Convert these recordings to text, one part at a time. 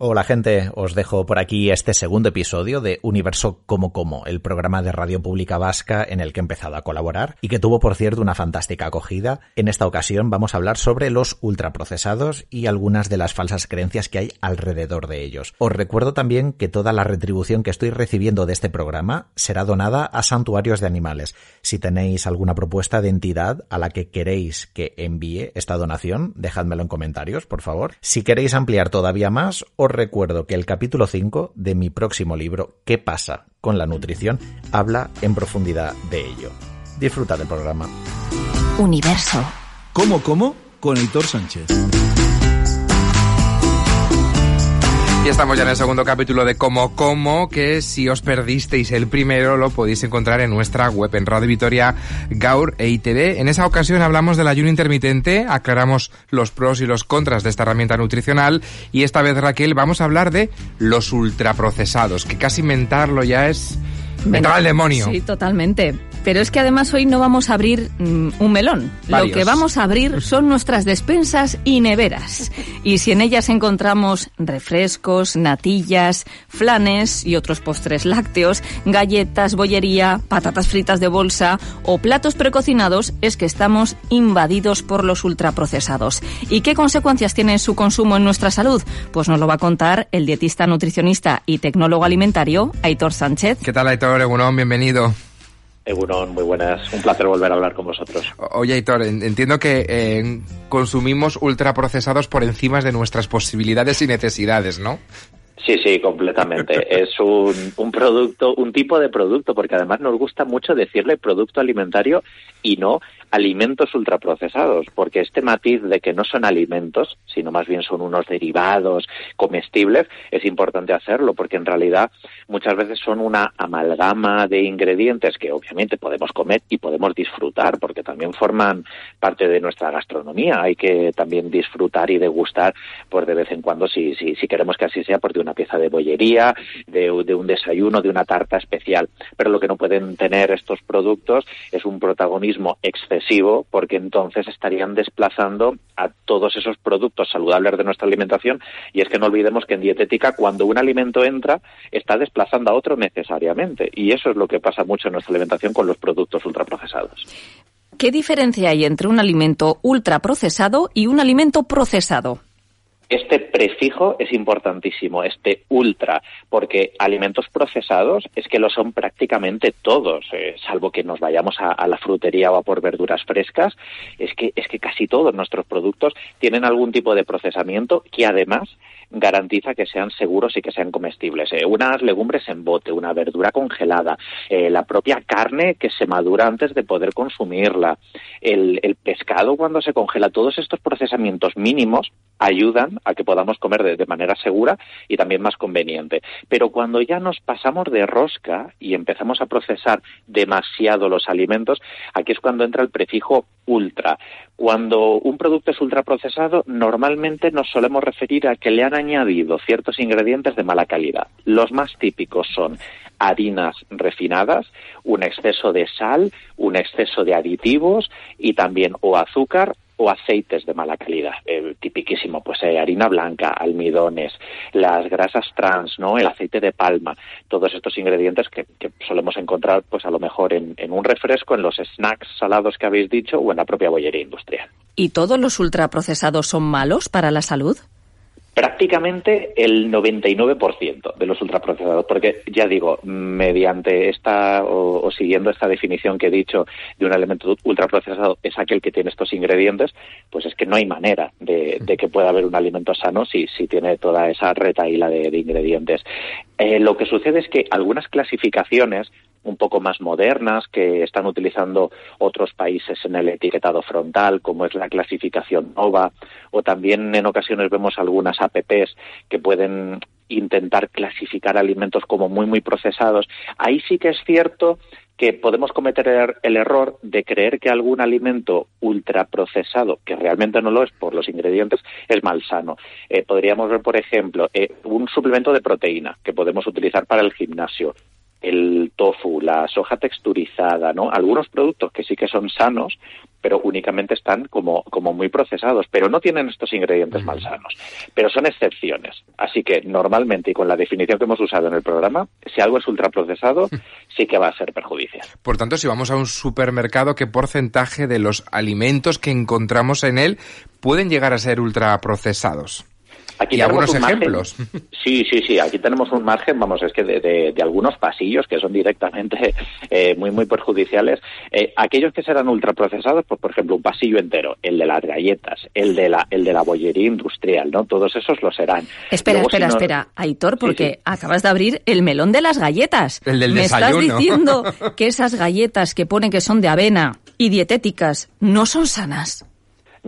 Hola gente, os dejo por aquí este segundo episodio de Universo Como Como, el programa de Radio Pública Vasca en el que he empezado a colaborar y que tuvo por cierto una fantástica acogida. En esta ocasión vamos a hablar sobre los ultraprocesados y algunas de las falsas creencias que hay alrededor de ellos. Os recuerdo también que toda la retribución que estoy recibiendo de este programa será donada a santuarios de animales. Si tenéis alguna propuesta de entidad a la que queréis que envíe esta donación, dejádmelo en comentarios, por favor. Si queréis ampliar todavía más, recuerdo que el capítulo 5 de mi próximo libro, ¿Qué pasa con la nutrición?, habla en profundidad de ello. Disfruta del programa. Universo. ¿Cómo, cómo? Con Heitor Sánchez. Y estamos ya en el segundo capítulo de Como Como, que si os perdisteis el primero lo podéis encontrar en nuestra web, en Radio Vitoria, Gaur e ITV. En esa ocasión hablamos del ayuno intermitente, aclaramos los pros y los contras de esta herramienta nutricional y esta vez, Raquel, vamos a hablar de los ultraprocesados, que casi inventarlo ya es... Mentar al demonio. Sí, totalmente. Pero es que además hoy no vamos a abrir mm, un melón. Lo que vamos a abrir son nuestras despensas y neveras. Y si en ellas encontramos refrescos, natillas, flanes y otros postres lácteos, galletas, bollería, patatas fritas de bolsa o platos precocinados, es que estamos invadidos por los ultraprocesados. ¿Y qué consecuencias tiene su consumo en nuestra salud? Pues nos lo va a contar el dietista, nutricionista y tecnólogo alimentario, Aitor Sánchez. ¿Qué tal, Aitor? Egunon, bienvenido. Egunon, muy buenas. Un placer volver a hablar con vosotros. Oye, Hitor, entiendo que eh, consumimos ultraprocesados por encima de nuestras posibilidades y necesidades, ¿no? Sí, sí, completamente. es un, un, producto, un tipo de producto, porque además nos gusta mucho decirle producto alimentario y no alimentos ultraprocesados, porque este matiz de que no son alimentos, sino más bien son unos derivados comestibles, es importante hacerlo, porque en realidad muchas veces son una amalgama de ingredientes que obviamente podemos comer y podemos disfrutar, porque también forman parte de nuestra gastronomía. Hay que también disfrutar y degustar, pues de vez en cuando, si, si, si queremos que así sea, por de una pieza de bollería, de, de un desayuno, de una tarta especial. Pero lo que no pueden tener estos productos es un protagonismo excesivo porque entonces estarían desplazando a todos esos productos saludables de nuestra alimentación y es que no olvidemos que en dietética cuando un alimento entra está desplazando a otro necesariamente y eso es lo que pasa mucho en nuestra alimentación con los productos ultraprocesados. ¿Qué diferencia hay entre un alimento ultraprocesado y un alimento procesado? Este prefijo es importantísimo, este ultra, porque alimentos procesados es que lo son prácticamente todos, eh, salvo que nos vayamos a, la frutería o a por verduras frescas, es que, es que casi todos nuestros productos tienen algún tipo de procesamiento que además garantiza que sean seguros y que sean comestibles. Eh, unas legumbres en bote, una verdura congelada, eh, la propia carne que se madura antes de poder consumirla, el, pescado cuando se congela, todos estos procesamientos mínimos ayudan a que podamos comer de, manera segura y también más conveniente. Pero cuando ya nos pasamos de rosca y empezamos a procesar demasiado los alimentos, aquí es cuando entra el prefijo ultra. Cuando un producto es ultraprocesado, normalmente nos solemos referir a que le han añadido ciertos ingredientes de mala calidad. Los más típicos son harinas refinadas, un exceso de sal, un exceso de aditivos y también o azúcar o aceites de mala calidad. El tipiquísimo, pues eh, harina blanca, almidones, las grasas trans, ¿no? El aceite de palma, todos estos ingredientes que, que solemos encontrar, pues a lo mejor en, en, un refresco, en los snacks salados que habéis dicho o en la propia bollería industrial. ¿Y todos los ultraprocesados son malos para la salud? Prácticamente el 99% de los ultraprocesados, porque ya digo, mediante esta o, siguiendo esta definición que he dicho de un elemento ultraprocesado es aquel que tiene estos ingredientes, pues es que no hay manera de, de que pueda haber un alimento sano si, si tiene toda esa retaíla de, de ingredientes. Eh, lo que sucede es que algunas clasificaciones un poco más modernas que están utilizando otros países en el etiquetado frontal, como es la clasificación NOVA, o también en ocasiones vemos algunas apps que pueden intentar clasificar alimentos como muy, muy procesados. Ahí sí que es cierto que podemos cometer el error de creer que algún alimento ultraprocesado, que realmente no lo es por los ingredientes, es malsano. Eh, podríamos ver, por ejemplo, eh, un suplemento de proteína que podemos utilizar para el gimnasio el tofu, la soja texturizada, ¿no? Algunos productos que sí que son sanos, pero únicamente están como, como muy procesados, pero no tienen estos ingredientes malsanos. Pero son excepciones. Así que normalmente, y con la definición que hemos usado en el programa, si algo es ultraprocesado, sí que va a ser perjudicial. Por tanto, si vamos a un supermercado, ¿qué porcentaje de los alimentos que encontramos en él pueden llegar a ser ultraprocesados? Aquí y algunos ejemplos. Sí, sí, sí. Aquí tenemos un margen, vamos, es que de, algunos pasillos que son directamente eh, muy, muy perjudiciales. Eh, aquellos que serán ultraprocesados, pues por ejemplo, un pasillo entero, el de las galletas, el de la, el de la bollería industrial, ¿no? Todos esos lo serán. Espera, espera, espera, Aitor, porque acabas de abrir el melón de las galletas. El del ¿Me desayuno. estás diciendo que esas galletas que ponen que son de avena y dietéticas no son sanas?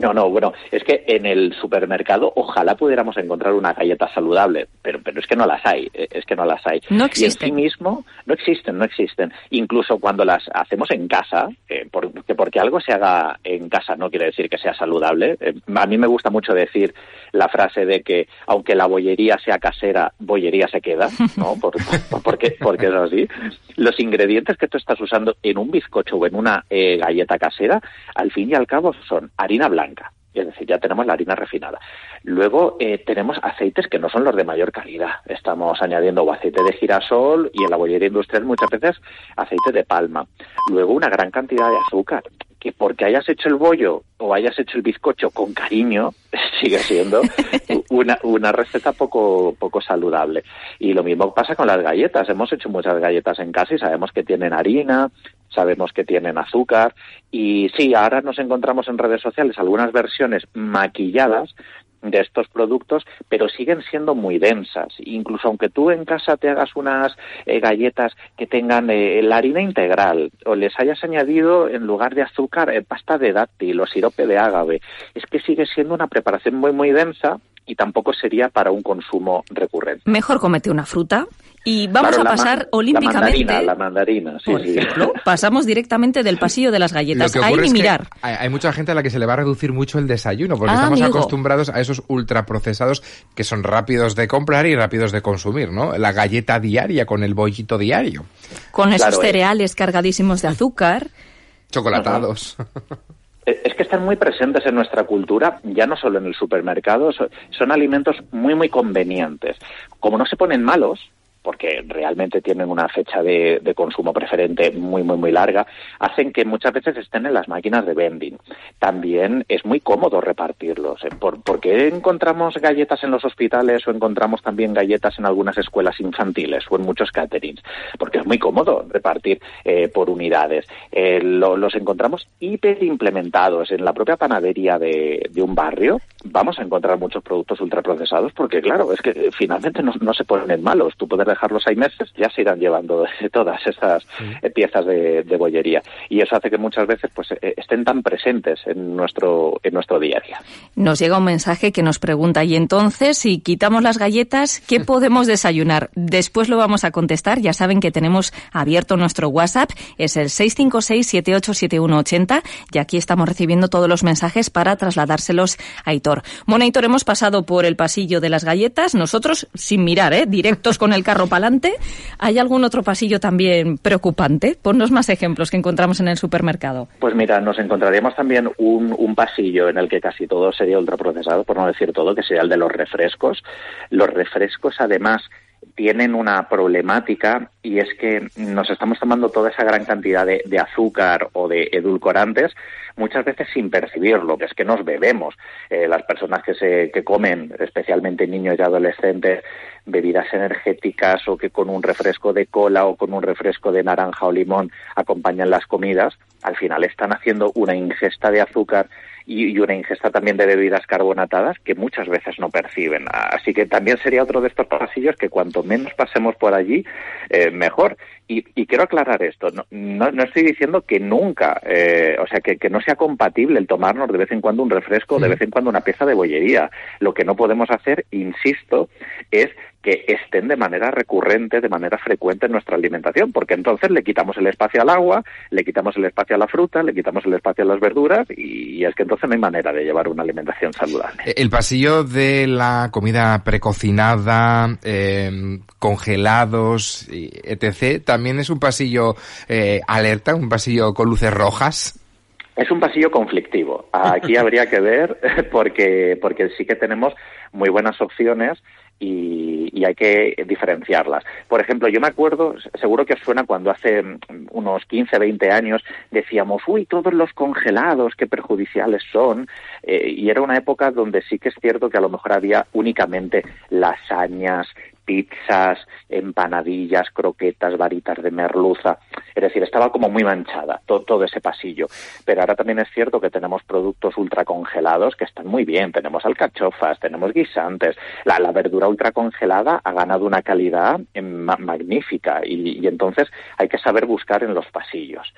No, no, bueno, es que en el supermercado ojalá pudiéramos encontrar una galleta saludable, pero, pero es que no las hay, eh, es que no las hay. No existen. Y en sí mismo no existen, no existen. Incluso cuando las hacemos en casa, eh, porque, porque algo se haga en casa no quiere decir que sea saludable. Eh, a mí me gusta mucho decir la frase de que aunque la bollería sea casera, bollería se queda, ¿no? porque, porque es así. Los ingredientes que tú estás usando en un bizcocho o en una galleta casera, al fin y al cabo son harina blanca, es decir, ya tenemos la harina refinada. Luego eh, tenemos aceites que no son los de mayor calidad. Estamos añadiendo o aceite de girasol y en la bollería industrial muchas veces aceite de palma. Luego una gran cantidad de azúcar que porque hayas hecho el bollo o hayas hecho el bizcocho con cariño, sigue siendo una, una receta poco, poco saludable. Y lo mismo pasa con las galletas. Hemos hecho muchas galletas en casa y sabemos que tienen harina, sabemos que tienen azúcar y sí, ahora nos encontramos en redes sociales algunas versiones maquilladas de estos productos, pero siguen siendo muy densas. Incluso aunque tú en casa te hagas unas eh, galletas que tengan eh, la harina integral o les hayas añadido en lugar de azúcar eh, pasta de dátil o sirope de ágave, es que sigue siendo una preparación muy muy densa y tampoco sería para un consumo recurrente. Mejor comete una fruta y vamos a pasar olímpicamente. La mandarina, sí, por ejemplo, pasamos directamente del pasillo de las galletas. Ahí ni mirar. Hay, mucha gente a la que se le va a reducir mucho el desayuno, porque ah, estamos acostumbrados a esos ultraprocesados que son rápidos de comprar y rápidos de consumir, ¿no? La galleta diaria con el bollito diario. Con esos eh. cereales cargadísimos de azúcar. Chocolatados. Eh, es que están muy presentes en nuestra cultura, ya no solo en el supermercado, son alimentos muy, muy convenientes. Como no se ponen malos, porque realmente tienen una fecha de, consumo preferente muy, muy, muy larga, hacen que muchas veces estén en las máquinas de vending. También es muy cómodo repartirlos. ¿eh? ¿Por, qué encontramos galletas en los hospitales o encontramos también galletas en algunas escuelas infantiles o en muchos caterings? Porque es muy cómodo repartir eh, por unidades. Eh, los encontramos hiper implementados en la propia panadería de, un barrio. Vamos a encontrar muchos productos ultraprocesados porque, claro, es que finalmente no, no se ponen malos. Tú puedes dejarlos seis meses, ya se irán llevando todas esas piezas de, bollería. Y eso hace que muchas veces pues eh, estén tan presentes en nuestro, en nuestro día a día. Nos llega un mensaje que nos pregunta, y entonces, si quitamos las galletas, ¿qué podemos desayunar? Después lo vamos a contestar. Ya saben que tenemos abierto nuestro WhatsApp, es el 656-787180, y aquí estamos recibiendo todos los mensajes para trasladárselos a Hitor. Bueno, Hitor, hemos pasado por el pasillo de las galletas, nosotros sin mirar, ¿eh? directos con el carro palante. ¿Hay algún otro pasillo también preocupante? Ponnos más ejemplos que encontramos en el supermercado. Pues mira, nos encontraríamos también un pasillo en el que casi todo sería ultraprocesado, por no decir todo, que sería el de los refrescos. Los refrescos, además, tienen una problemática y es que nos estamos tomando toda esa gran cantidad de, azúcar o de edulcorantes muchas veces sin percibirlo, que es que nos bebemos. Eh, las personas que, se, que comen, especialmente niños y adolescentes, bebidas energéticas o que con un refresco de cola o con un refresco de naranja o limón acompañan las comidas, al final están haciendo una ingesta de azúcar y, una ingesta también de bebidas carbonatadas que muchas veces no perciben. Así que también sería otro de estos pasillos que cuanto menos pasemos por allí, eh, mejor. Y, quiero aclarar esto, no, no, estoy diciendo que nunca, eh, o sea, que, que, no sea compatible el tomarnos de vez en cuando un refresco, de vez en cuando una pieza de bollería. Lo que no podemos hacer, insisto, es que estén de manera recurrente, de manera frecuente en nuestra alimentación, porque entonces le quitamos el espacio al agua, le quitamos el espacio a la fruta, le quitamos el espacio a las verduras y es que entonces no hay manera de llevar una alimentación saludable. El pasillo de la comida precocinada, eh, congelados, etc., también es un pasillo eh, alerta, un pasillo con luces rojas. Es un pasillo conflictivo. Aquí habría que ver porque, porque sí que tenemos muy buenas opciones y, hay que diferenciarlas. Por ejemplo, yo me acuerdo, seguro que os suena cuando hace unos 15, 20 años decíamos, uy, todos los congelados, qué perjudiciales son. Eh, y era una época donde sí que es cierto que a lo mejor había únicamente lasañas, pizzas, empanadillas, croquetas, varitas de merluza. Es decir, estaba como muy manchada todo, ese pasillo. Pero ahora también es cierto que tenemos productos ultracongelados que están muy bien. Tenemos alcachofas, tenemos guisantes. La, verdura ultracongelada ha ganado una calidad magnífica y, y entonces hay que saber buscar en los pasillos.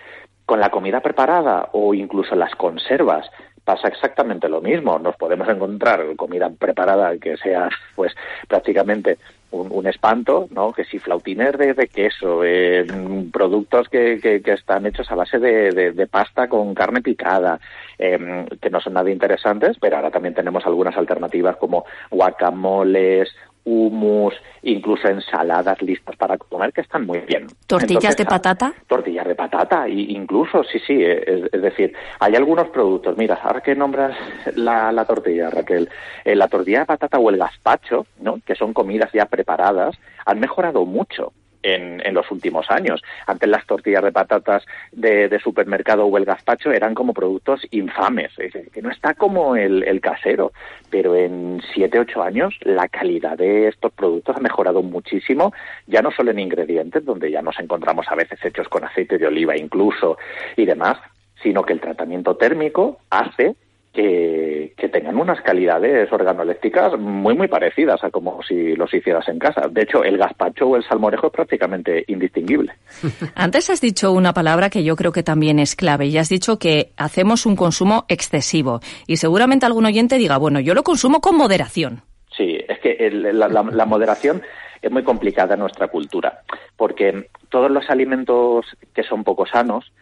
Con la comida preparada o incluso las conservas, pasa exactamente lo mismo. Nos podemos encontrar comida preparada que sea, pues, prácticamente un, espanto, ¿no? Que si flautines de, queso, eh, productos que, que, están hechos a base de, pasta con carne picada, eh, que no son nada interesantes, pero ahora también tenemos algunas alternativas como guacamoles humus, incluso ensaladas listas para comer que están muy bien. ¿Tortillas de patata? Tortillas de patata, incluso, sí, sí. Es, decir, hay algunos productos. Mira, ahora que nombras la, tortilla, Raquel, eh, la tortilla de patata o el gazpacho, ¿no? que son comidas ya preparadas, han mejorado mucho en, en, los últimos años. Antes las tortillas de patatas de, supermercado o el gazpacho eran como productos infames, que no está como el, el casero, pero en siete, ocho años la calidad de estos productos ha mejorado muchísimo, ya no solo en ingredientes, donde ya nos encontramos a veces hechos con aceite de oliva incluso y demás, sino que el tratamiento térmico hace que, tengan unas calidades organolépticas muy, muy parecidas a como si los hicieras en casa. De hecho, el gazpacho o el salmorejo es prácticamente indistinguible. Antes has dicho una palabra que yo creo que también es clave y has dicho que hacemos un consumo excesivo. Y seguramente algún oyente diga, bueno, yo lo consumo con moderación. Sí, es que la, la moderación es muy complicada en nuestra cultura, porque todos los alimentos que son poco sanos,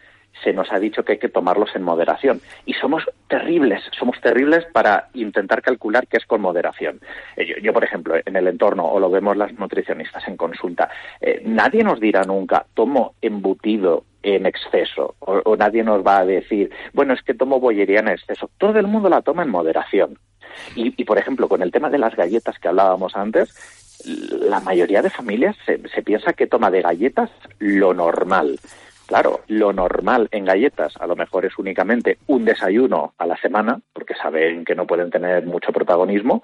se nos ha dicho que hay que tomarlos en moderación. Y somos terribles, somos terribles para intentar calcular qué es con moderación. Eh, yo, por ejemplo, en el entorno, o lo vemos las nutricionistas en consulta, eh, nadie nos dirá nunca, tomo embutido en exceso, o, nadie nos va a decir, bueno, es que tomo bollería en exceso. Todo el mundo la toma en moderación. Y, por ejemplo, con el tema de las galletas que hablábamos antes, la mayoría de familias se, se piensa que toma de galletas lo normal. Claro, lo normal en galletas a lo mejor es únicamente un desayuno a la semana, porque saben que no pueden tener mucho protagonismo,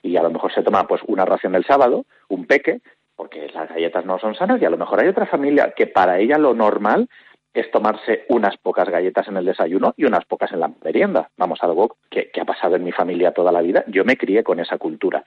y a lo mejor se toma pues una ración del sábado, un peque, porque las galletas no son sanas, y a lo mejor hay otra familia que para ella lo normal es tomarse unas pocas galletas en el desayuno y unas pocas en la merienda. Vamos, algo que, que, ha pasado en mi familia toda la vida. Yo me crié con esa cultura.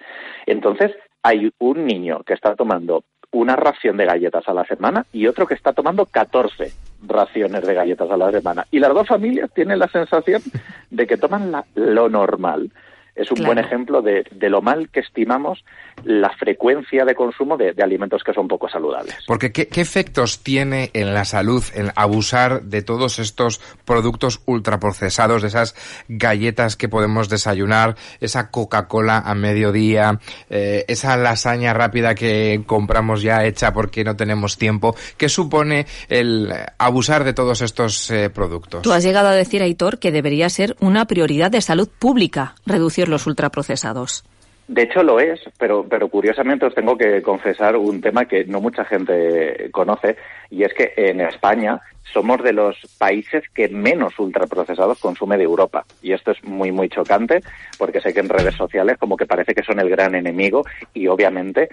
Entonces, hay un niño que está tomando una ración de galletas a la semana y otro que está tomando 14 raciones de galletas a la semana. Y las dos familias tienen la sensación de que toman lo normal es un buen ejemplo de, lo mal que estimamos la frecuencia de consumo de, alimentos que son poco saludables. Porque ¿qué, efectos tiene en la salud el abusar de todos estos productos ultraprocesados, de esas galletas que podemos desayunar, esa Coca-Cola a mediodía, eh, esa lasaña rápida que compramos ya hecha porque no tenemos tiempo? ¿Qué supone el abusar de todos estos eh, productos? Tú has llegado a decir, Aitor, que debería ser una prioridad de salud pública reducir los ultraprocesados. De hecho lo es, pero, pero curiosamente os tengo que confesar un tema que no mucha gente conoce y es que en España somos de los países que menos ultraprocesados consume de Europa. Y esto es muy, muy chocante porque sé que en redes sociales como que parece que son el gran enemigo y obviamente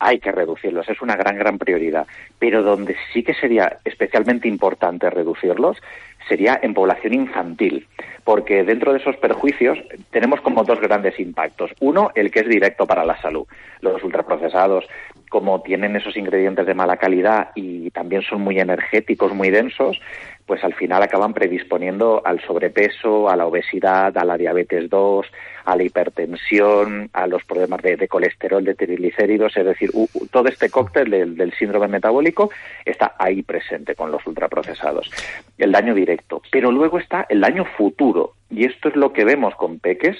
hay que reducirlos, es una gran, gran prioridad. Pero donde sí que sería especialmente importante reducirlos sería en población infantil, porque dentro de esos perjuicios tenemos como dos grandes impactos. Uno, el que es directo para la salud. Los ultraprocesados como tienen esos ingredientes de mala calidad y también son muy energéticos, muy densos, pues al final acaban predisponiendo al sobrepeso, a la obesidad, a la diabetes 2, a la hipertensión, a los problemas de, colesterol, de triglicéridos, es decir, todo este cóctel del, del, síndrome metabólico está ahí presente con los ultraprocesados. El daño directo. Pero luego está el daño futuro, y esto es lo que vemos con peques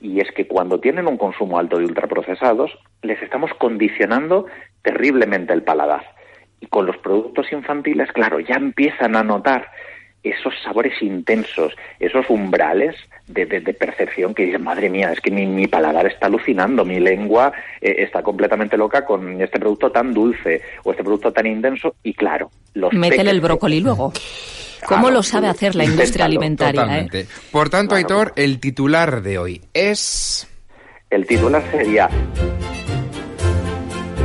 y es que cuando tienen un consumo alto de ultraprocesados, les estamos condicionando terriblemente el paladar. Y con los productos infantiles, claro, ya empiezan a notar esos sabores intensos, esos umbrales de, percepción que dicen, madre mía, es que mi, paladar está alucinando, mi lengua eh, está completamente loca con este producto tan dulce o este producto tan intenso y claro, los Métele el brócoli luego. ¿Cómo lo sabe hacer la industria alimentaria? Eh? Por tanto, Aitor, el titular de hoy es... El titular sería...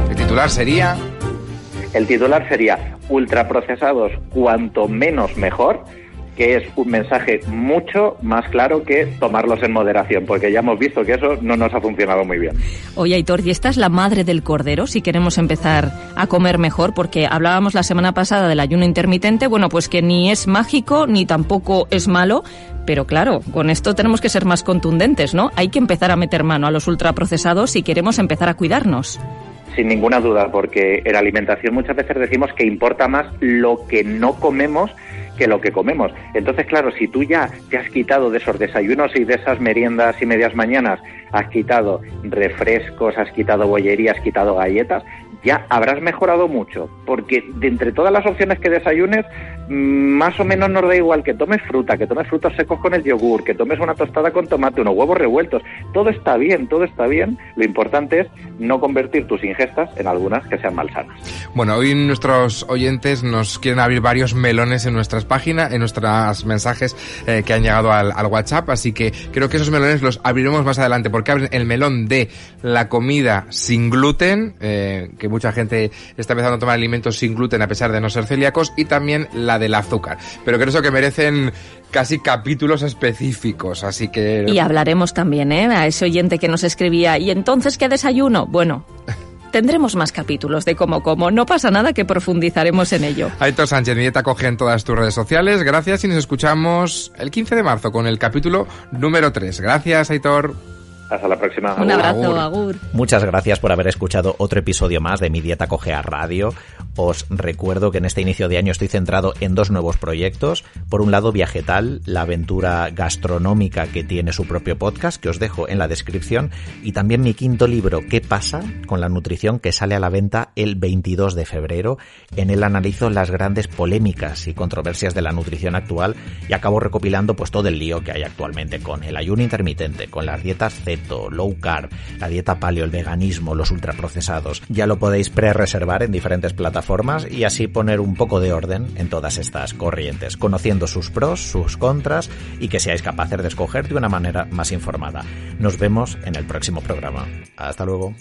El titular sería... El titular sería ultraprocesados cuanto menos mejor que es un mensaje mucho más claro que tomarlos en moderación, porque ya hemos visto que eso no nos ha funcionado muy bien. Oye, Aitor, ¿y esta es la madre del cordero si queremos empezar a comer mejor? Porque hablábamos la semana pasada del ayuno intermitente, bueno, pues que ni es mágico ni tampoco es malo, pero claro, con esto tenemos que ser más contundentes, ¿no? Hay que empezar a meter mano a los ultraprocesados si queremos empezar a cuidarnos. Sin ninguna duda, porque en alimentación muchas veces decimos que importa más lo que no comemos que lo que comemos. Entonces, claro, si tú ya te has quitado de esos desayunos y de esas meriendas y medias mañanas, has quitado refrescos, has quitado bollería, has quitado galletas, ya habrás mejorado mucho, porque de entre todas las opciones que desayunes, mm, más o menos nos da igual que tomes fruta, que tomes frutos secos con el yogur, que tomes una tostada con tomate, unos huevos revueltos, todo está bien, todo está bien, lo importante es no convertir tus ingestas en algunas que sean malsanas. Bueno, hoy nuestros oyentes nos quieren abrir varios melones en nuestras páginas, en nuestros mensajes eh, que han llegado al, al WhatsApp, así que creo que esos melones los abriremos más adelante, porque abren el melón de la comida sin gluten, eh, que mucha gente está empezando a tomar alimentos sin gluten a pesar de no ser celíacos, y también la del azúcar. Pero creo que merecen casi capítulos específicos, así que... Y hablaremos también, ¿eh? A ese oyente que nos escribía, ¿y entonces qué desayuno? Bueno... Tendremos más capítulos de cómo como, no pasa nada que profundizaremos en ello. Aitor Sánchez, mi dieta coge en todas tus redes sociales. Gracias y nos escuchamos el 15 de marzo con el capítulo número 3. Gracias, Aitor. Hasta la próxima. Un abrazo, Agur. Muchas gracias por haber escuchado otro episodio más de Mi Dieta Coge a Radio. Os recuerdo que en este inicio de año estoy centrado en dos nuevos proyectos. Por un lado, Viajetal, la aventura gastronómica que tiene su propio podcast, que os dejo en la descripción. Y también mi quinto libro, ¿Qué pasa con la nutrición? que sale a la venta el 22 de febrero. En él analizo las grandes polémicas y controversias de la nutrición actual y acabo recopilando pues todo el lío que hay actualmente con el ayuno intermitente, con las dietas ceto, low carb, la dieta paleo, el veganismo, los ultraprocesados. Ya lo podéis pre-reservar en diferentes plataformas formas y así poner un poco de orden en todas estas corrientes, conociendo sus pros, sus contras y que seáis capaces de escoger de una manera más informada. Nos vemos en el próximo programa. Hasta luego.